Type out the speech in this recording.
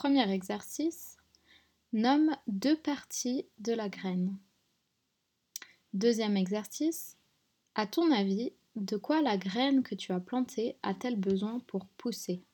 Premier exercice. Nomme deux parties de la graine. Deuxième exercice. À ton avis, de quoi la graine que tu as plantée a-t-elle besoin pour pousser?